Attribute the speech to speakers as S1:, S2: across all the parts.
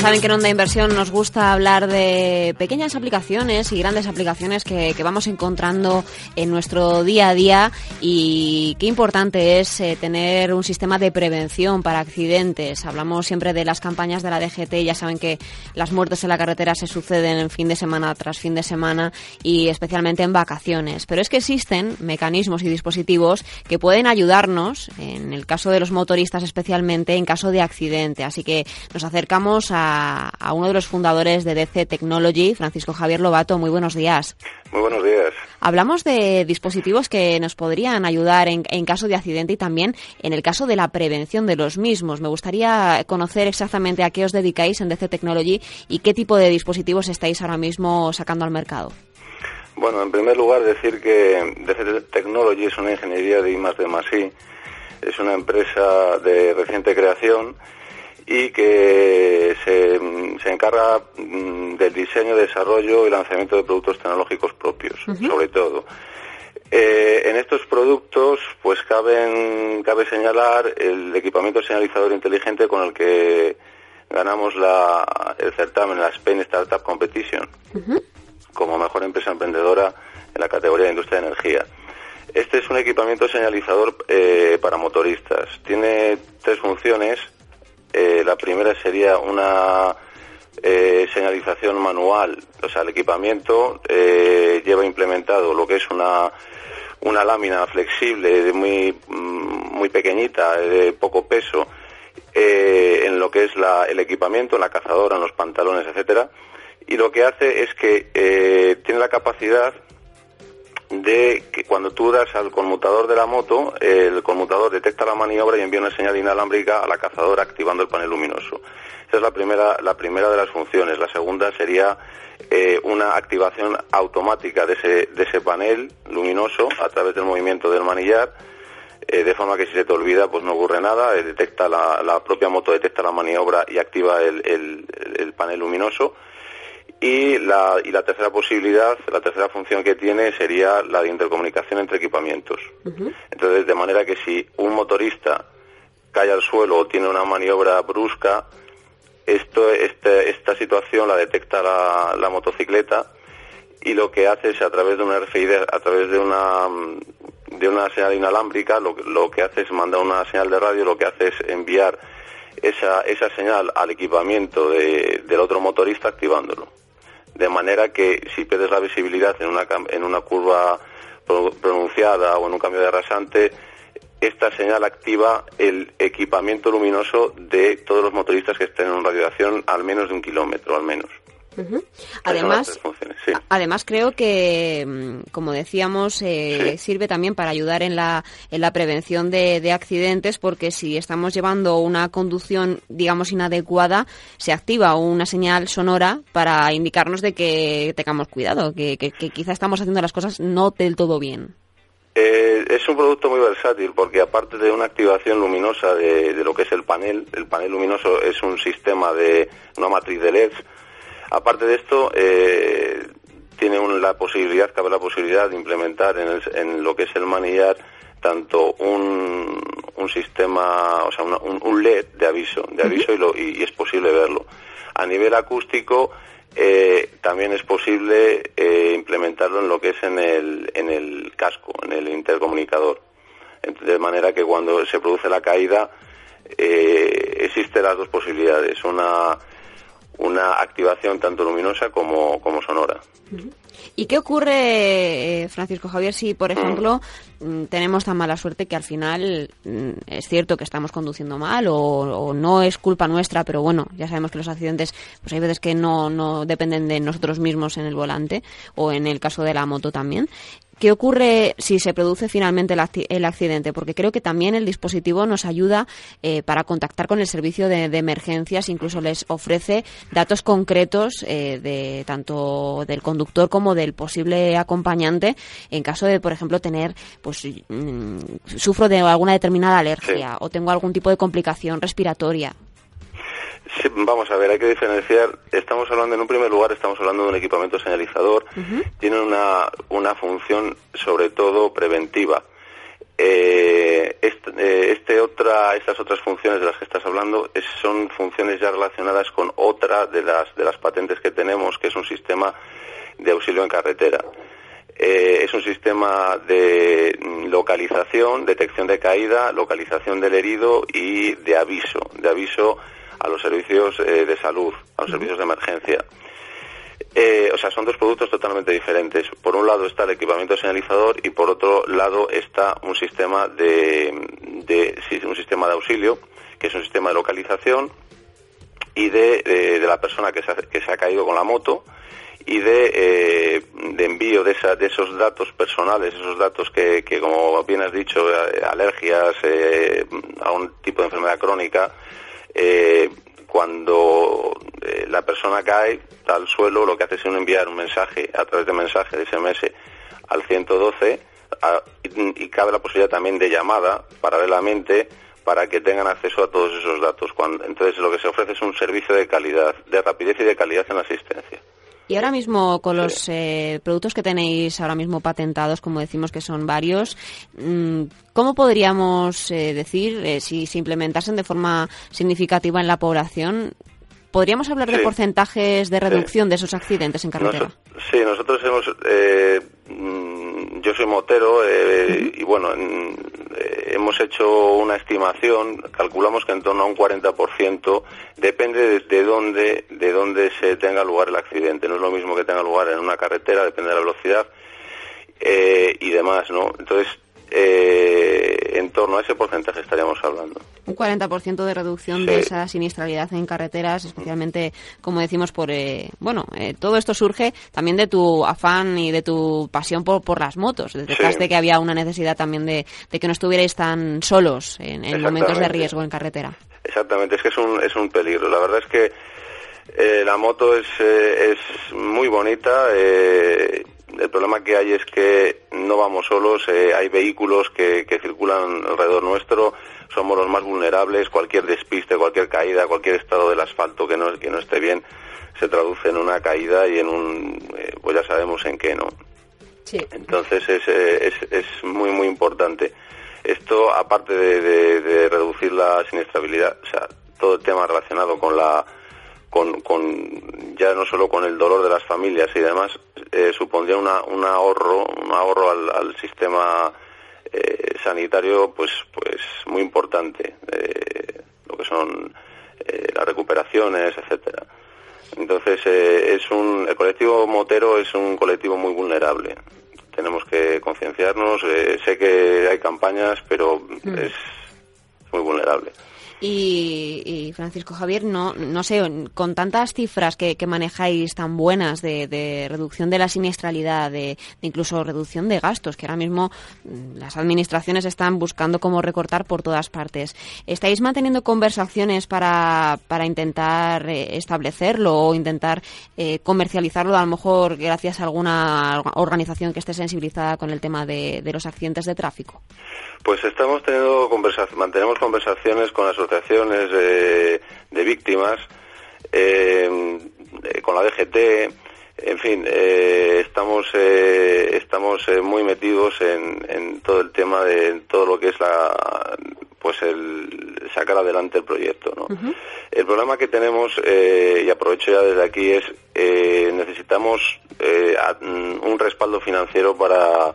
S1: saben que en Onda Inversión nos gusta hablar de pequeñas aplicaciones y grandes aplicaciones que, vamos encontrando en nuestro día a día y qué importante es eh, tener un sistema de prevención para accidentes. Hablamos siempre de las campañas de la DGT, ya saben que las muertes en la carretera se suceden en fin de semana tras fin de semana y especialmente en vacaciones. Pero es que existen mecanismos y dispositivos que pueden ayudarnos, en el caso de los motoristas especialmente, en caso de accidente. Así que nos acercamos a a, uno de los fundadores de DC Technology, Francisco Javier Lobato. Muy buenos días.
S2: Muy buenos días.
S1: Hablamos de dispositivos que nos podrían ayudar en, caso de accidente y también en el caso de la prevención de los mismos. Me gustaría conocer exactamente a qué os dedicáis en DC Technology y qué tipo de dispositivos estáis ahora mismo sacando al mercado.
S2: Bueno, en primer lugar decir que DC Technology es una ingeniería de I de Es una empresa de reciente creación y que se, se, encarga mm, del diseño, desarrollo y lanzamiento de productos tecnológicos propios, sobre todo. Eh, en estos productos, pues caben, cabe señalar el equipamiento señalizador inteligente con el que ganamos la, el certamen, la Spain Startup Competition, como mejor empresa emprendedora en la categoría de industria de energía. Este es un equipamiento señalizador eh, para motoristas. Tiene tres funciones eh, la primera sería una eh, señalización manual, o sea, el equipamiento eh, lleva implementado lo que es una, una lámina flexible, muy, mm, muy pequeñita, de poco peso, en lo que es el equipamiento, en la cazadora, en los pantalones, etcétera, y lo que hace es que tiene la capacidad de que cuando tú das al conmutador de la moto, el conmutador detecta la maniobra y envía una señal inalámbrica a la cazadora activando el panel luminoso. Esa es la primera, la primera de las funciones. La segunda sería eh, una activación automática de ese, de ese panel luminoso a través del movimiento del manillar, eh, de forma que si se te olvida, pues no ocurre nada. Eh, detecta la, la, propia moto detecta la maniobra y activa el, el panel luminoso y la, y la tercera posibilidad, la tercera función que tiene sería la de intercomunicación entre equipamientos. Entonces, de manera que si un motorista cae al suelo o tiene una maniobra brusca, esto, este, esta situación la detecta la, motocicleta y lo que hace es a través de una RFID, a través de una de una señal inalámbrica, lo, lo que hace es mandar una señal de radio, lo que hace es enviar esa, esa señal al equipamiento del otro motorista activándolo de manera que si pierdes la visibilidad en una, en una curva pronunciada o en un cambio de rasante, esta señal activa el equipamiento luminoso de todos los motoristas que estén en un radio de acción al menos de un kilómetro, al menos.
S1: Además, además creo que, mm, como decíamos, eh, sirve también para ayudar en la, en la prevención de, accidentes, porque si estamos llevando una conducción, digamos, inadecuada, se activa una señal sonora para indicarnos de que tengamos cuidado, que, que, quizá estamos haciendo las cosas no del todo bien.
S2: Eh, es un producto muy versátil porque aparte de una activación luminosa de, de, lo que es el panel, el panel luminoso es un sistema de una matriz de LEDs Aparte de esto, eh, tiene la posibilidad, cabe la posibilidad de implementar en, lo que es el manillar tanto un, sistema, o sea, un, LED de aviso, de aviso y, es posible verlo. A nivel acústico, eh, también es posible eh, implementarlo en lo que es en el, en el casco, en el intercomunicador. De manera que cuando se produce la caída, existen las dos posibilidades. Una una activación tanto luminosa como, como sonora.
S1: ¿Y qué ocurre, eh, Francisco Javier, si, por mm. ejemplo, mm, tenemos tan mala suerte que al final mm, es cierto que estamos conduciendo mal o, no es culpa nuestra, pero bueno, ya sabemos que los accidentes, pues hay veces que no, no dependen de nosotros mismos en el volante o en el caso de la moto también. ¿Qué ocurre si se produce finalmente el, accidente? Porque creo que también el dispositivo nos ayuda eh, para contactar con el servicio de, emergencias, incluso les ofrece datos concretos eh, de tanto del conductor como del posible acompañante en caso de, por ejemplo, tener, pues, mm, sufro de alguna determinada alergia o tengo algún tipo de complicación respiratoria
S2: vamos a ver, hay que diferenciar. Estamos hablando, en un primer lugar, estamos hablando de un equipamiento señalizador. Tiene una, una función, sobre todo, preventiva. Eh, este, este, otra, estas otras funciones de las que estás hablando son funciones ya relacionadas con otra de las, de las patentes que tenemos, que es un sistema de auxilio en carretera. Eh, es un sistema de localización, detección de caída, localización del herido y de aviso, de aviso a los servicios eh, de salud, a los servicios de emergencia. Eh, o sea, son dos productos totalmente diferentes. Por un lado está el equipamiento señalizador y por otro lado está un sistema de, un sistema de auxilio, que es un sistema de localización y de, la persona que se, ha, que se, ha, caído con la moto y de, eh, envío de, de, esos datos personales, esos datos que, que como bien has dicho, alergias, a un tipo de enfermedad crónica, eh, cuando eh, la persona cae al suelo, lo que hace es enviar un mensaje a través de mensaje de SMS al 112 y, cabe la posibilidad también de llamada paralelamente para que tengan acceso a todos esos datos. entonces lo que se ofrece es un servicio de calidad, de rapidez y de calidad en la asistencia.
S1: Y ahora mismo, con los eh, productos que tenéis ahora mismo patentados, como decimos que son varios, mm, ¿cómo podríamos eh, decir, eh, si se implementasen de forma significativa en la población, ¿Podríamos hablar de porcentajes de reducción de esos accidentes en carretera?
S2: sí, nosotros hemos. Yo soy motero y bueno, hemos hecho una estimación, calculamos que en torno a un 40% depende de, dónde, de dónde se tenga lugar el accidente. No es lo mismo que tenga lugar en una carretera, depende de la velocidad eh, y demás, ¿no? Entonces, eh, en torno a ese porcentaje estaríamos hablando.
S1: Un 40% de reducción de esa siniestralidad en carreteras, especialmente, como decimos, por. Eh, bueno, eh, todo esto surge también de tu afán y de tu pasión por, por las motos, detrás de que había una necesidad también de, que no estuvierais tan solos en, en momentos de riesgo en carretera.
S2: Exactamente, es que es un, es un peligro. La verdad es que eh, la moto es, es muy bonita. Eh, el problema que hay es que no vamos solos, eh, hay vehículos que, circulan alrededor nuestro, somos los más vulnerables, cualquier despiste, cualquier caída, cualquier estado del asfalto que no, que no esté bien, se traduce en una caída y en un, eh, pues ya sabemos en qué, ¿no? Sí. Entonces es, eh, es, es muy, muy importante. Esto, aparte de reducir la siniestrabilidad, o sea, todo el tema relacionado con la con, con, ya no solo con el dolor de las familias y demás, eh, supondría una, un ahorro, un ahorro al, al sistema eh, sanitario pues, pues muy importante, eh, lo que son las recuperaciones, etcétera. Entonces, es un, el colectivo motero es un colectivo muy vulnerable. Tenemos que concienciarnos. sé que hay campañas, pero mm. es muy vulnerable.
S1: Y, Francisco Javier, no, no sé, con tantas cifras que, manejáis tan buenas de, reducción de la siniestralidad, de, incluso reducción de gastos, que ahora mismo mm, las administraciones están buscando cómo recortar por todas partes, ¿estáis manteniendo conversaciones para, para intentar eh, establecerlo o intentar eh, comercializarlo, a lo mejor gracias a alguna organización que esté sensibilizada con el tema de, de los accidentes de tráfico?
S2: Pues estamos teniendo mantenemos conversaciones con asociaciones de, víctimas, eh, eh, con la DGT, en fin, eh, estamos estamos muy metidos en, todo el tema de todo lo que es la pues el sacar adelante el proyecto. ¿no? El problema que tenemos, y aprovecho ya desde aquí, es necesitamos un respaldo financiero para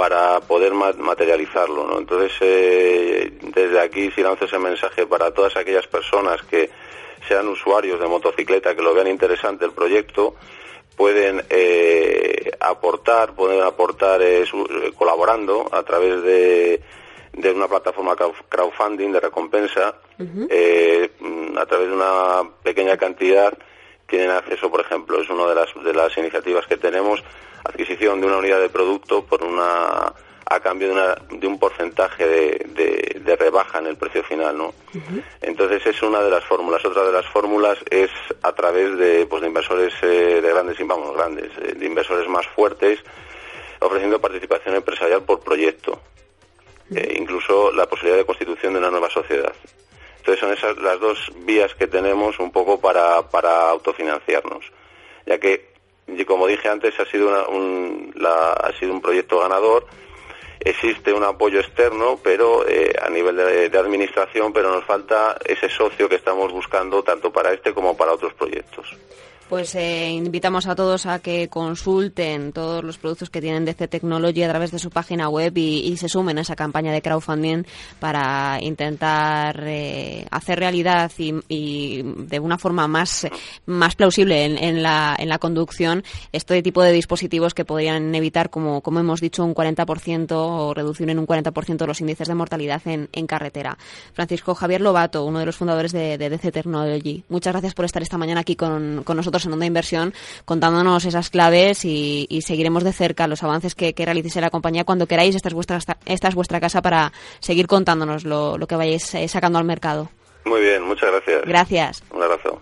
S2: para poder materializarlo. ¿no? Entonces, eh, desde aquí sí lanzo ese mensaje para todas aquellas personas que sean usuarios de motocicleta, que lo vean interesante el proyecto, pueden eh, aportar, pueden aportar eh, colaborando a través de, de, una plataforma crowdfunding de recompensa, a través de una pequeña cantidad tienen acceso, por ejemplo, es una de las, de las iniciativas que tenemos, adquisición de una unidad de producto por una a cambio de, una, de un porcentaje de, de, rebaja en el precio final, ¿no? Entonces es una de las fórmulas. Otra de las fórmulas es a través de, pues, de inversores eh, de grandes, vamos, grandes, eh, de inversores más fuertes, ofreciendo participación empresarial por proyecto, eh, incluso la posibilidad de constitución de una nueva sociedad. Entonces son esas las dos vías que tenemos un poco para, para autofinanciarnos, ya que, como dije antes, ha sido, un, ha sido un proyecto ganador existe un apoyo externo, pero eh, a nivel de, administración, pero nos falta ese socio que estamos buscando tanto para este como para otros proyectos.
S1: Pues eh, invitamos a todos a que consulten todos los productos que tienen DC Technology a través de su página web y, se sumen a esa campaña de crowdfunding para intentar eh, hacer realidad y, de una forma más, más plausible en, la, en la conducción este tipo de dispositivos que podrían evitar, como, como hemos dicho, un 40% o reducir en un 40% los índices de mortalidad en, en, carretera. Francisco Javier Lobato, uno de los fundadores de, de DC Technology, muchas gracias por estar esta mañana aquí con, con nosotros en Onda Inversión contándonos esas claves y, seguiremos de cerca los avances que, que realice la compañía cuando queráis. Esta es vuestra, esta es vuestra casa para seguir contándonos lo, lo que vayáis eh, sacando al mercado.
S2: Muy bien, muchas gracias.
S1: Gracias.
S2: Un abrazo.